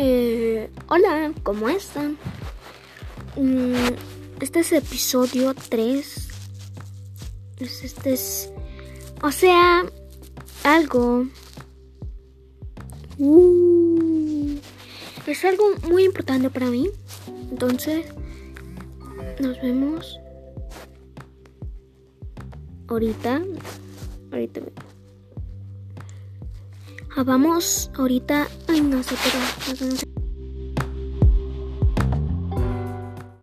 Hola, ¿cómo están? Mm, este es episodio 3. Este es. O sea, algo. Uh, es algo muy importante para mí. Entonces, nos vemos ahorita. Ahorita. Ah, vamos ahorita. 人のお酒だ。